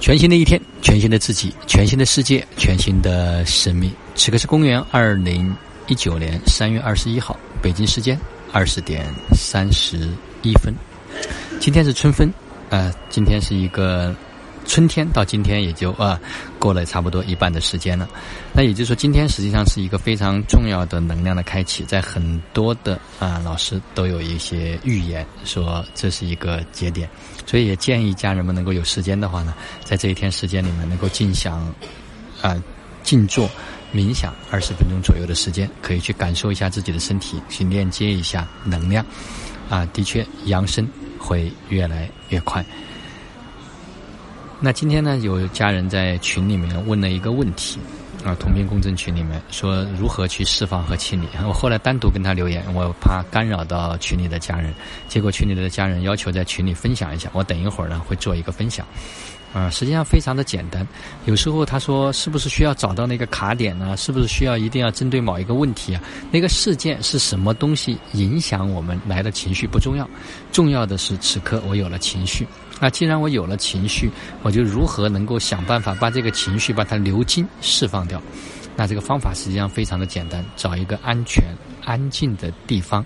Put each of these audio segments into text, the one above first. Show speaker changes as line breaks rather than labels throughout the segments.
全新的一天，全新的自己，全新的世界，全新的生命。此刻是公元二零一九年三月二十一号，北京时间二十点三十一分。今天是春分，呃，今天是一个。春天到今天也就啊过了差不多一半的时间了，那也就是说今天实际上是一个非常重要的能量的开启，在很多的啊老师都有一些预言说这是一个节点，所以也建议家人们能够有时间的话呢，在这一天时间里面能够静想啊静坐冥想二十分钟左右的时间，可以去感受一下自己的身体，去链接一下能量啊，的确扬升会越来越快。那今天呢，有家人在群里面问了一个问题，啊，同频共振群里面说如何去释放和清理。我后来单独跟他留言，我怕干扰到群里的家人，结果群里的家人要求在群里分享一下，我等一会儿呢会做一个分享。啊，实际上非常的简单。有时候他说是不是需要找到那个卡点呢？是不是需要一定要针对某一个问题啊？那个事件是什么东西影响我们来的情绪不重要，重要的是此刻我有了情绪。那既然我有了情绪，我就如何能够想办法把这个情绪把它流经释放掉？那这个方法实际上非常的简单，找一个安全、安静的地方，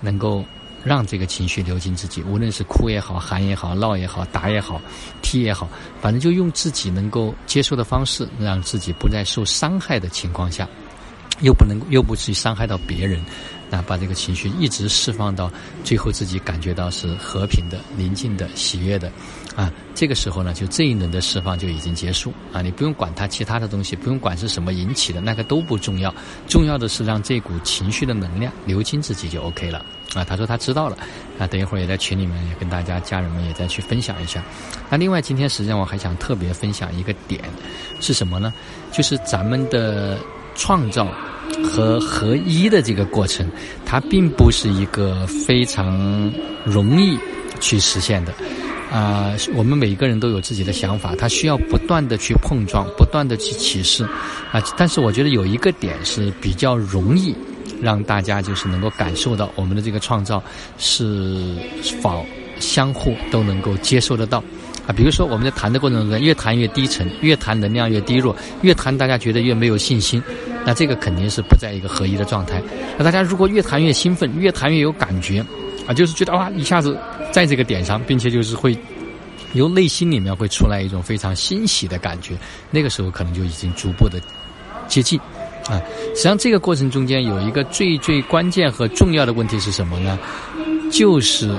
能够。让这个情绪流进自己，无论是哭也好、喊也好、闹也好、打也好、踢也好，反正就用自己能够接受的方式，让自己不再受伤害的情况下，又不能又不去伤害到别人，那把这个情绪一直释放到最后，自己感觉到是和平的、宁静的、喜悦的。啊，这个时候呢，就这一轮的释放就已经结束啊！你不用管它其他的东西，不用管是什么引起的，那个都不重要，重要的是让这股情绪的能量流进自己就 OK 了啊！他说他知道了，啊，等一会儿也在群里面也跟大家家人们也再去分享一下。那另外今天实际上我还想特别分享一个点是什么呢？就是咱们的创造和合一的这个过程，它并不是一个非常容易去实现的。啊，我们每一个人都有自己的想法，他需要不断的去碰撞，不断的去启示，啊，但是我觉得有一个点是比较容易让大家就是能够感受到我们的这个创造是否相互都能够接受得到，啊，比如说我们在谈的过程中，越谈越低沉，越谈能量越低弱，越谈大家觉得越没有信心，那这个肯定是不在一个合一的状态。那大家如果越谈越兴奋，越谈越有感觉。啊，就是觉得哇，一下子在这个点上，并且就是会由内心里面会出来一种非常欣喜的感觉。那个时候可能就已经逐步的接近啊。实际上这个过程中间有一个最最关键和重要的问题是什么呢？就是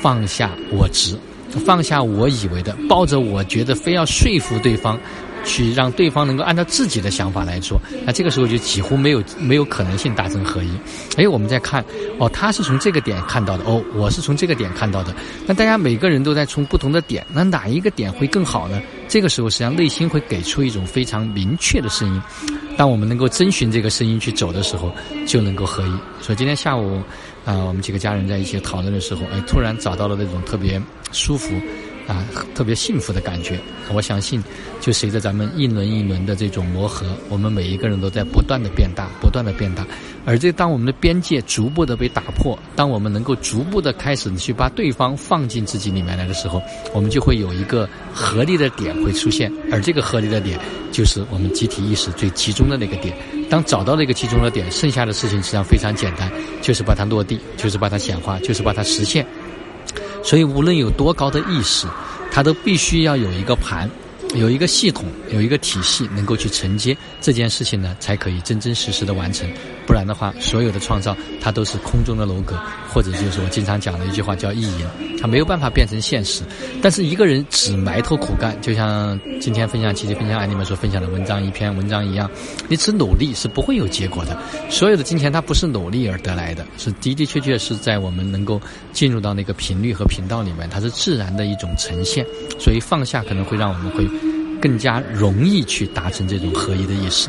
放下我执，放下我以为的，抱着我觉得非要说服对方。去让对方能够按照自己的想法来做，那这个时候就几乎没有没有可能性达成合一。哎，我们在看，哦，他是从这个点看到的，哦，我是从这个点看到的。那大家每个人都在从不同的点，那哪一个点会更好呢？这个时候实际上内心会给出一种非常明确的声音。当我们能够遵循这个声音去走的时候，就能够合一。所以今天下午，啊，我们几个家人在一起讨论的时候，哎，突然找到了那种特别舒服。啊，特别幸福的感觉。我相信，就随着咱们一轮一轮的这种磨合，我们每一个人都在不断的变大，不断的变大。而这当我们的边界逐步的被打破，当我们能够逐步的开始去把对方放进自己里面来的时候，我们就会有一个合力的点会出现。而这个合力的点，就是我们集体意识最集中的那个点。当找到那个集中的点，剩下的事情实际上非常简单，就是把它落地，就是把它显化，就是把它实现。所以，无论有多高的意识，它都必须要有一个盘，有一个系统，有一个体系，能够去承接这件事情呢，才可以真真实实的完成。不然的话，所有的创造它都是空中的楼阁，或者就是我经常讲的一句话叫意淫，它没有办法变成现实。但是一个人只埋头苦干，就像今天分享奇迹分享案例们所分享的文章一篇文章一样，你只努力是不会有结果的。所有的金钱它不是努力而得来的，是的的确确是在我们能够进入到那个频率和频道里面，它是自然的一种呈现。所以放下可能会让我们会更加容易去达成这种合一的意识。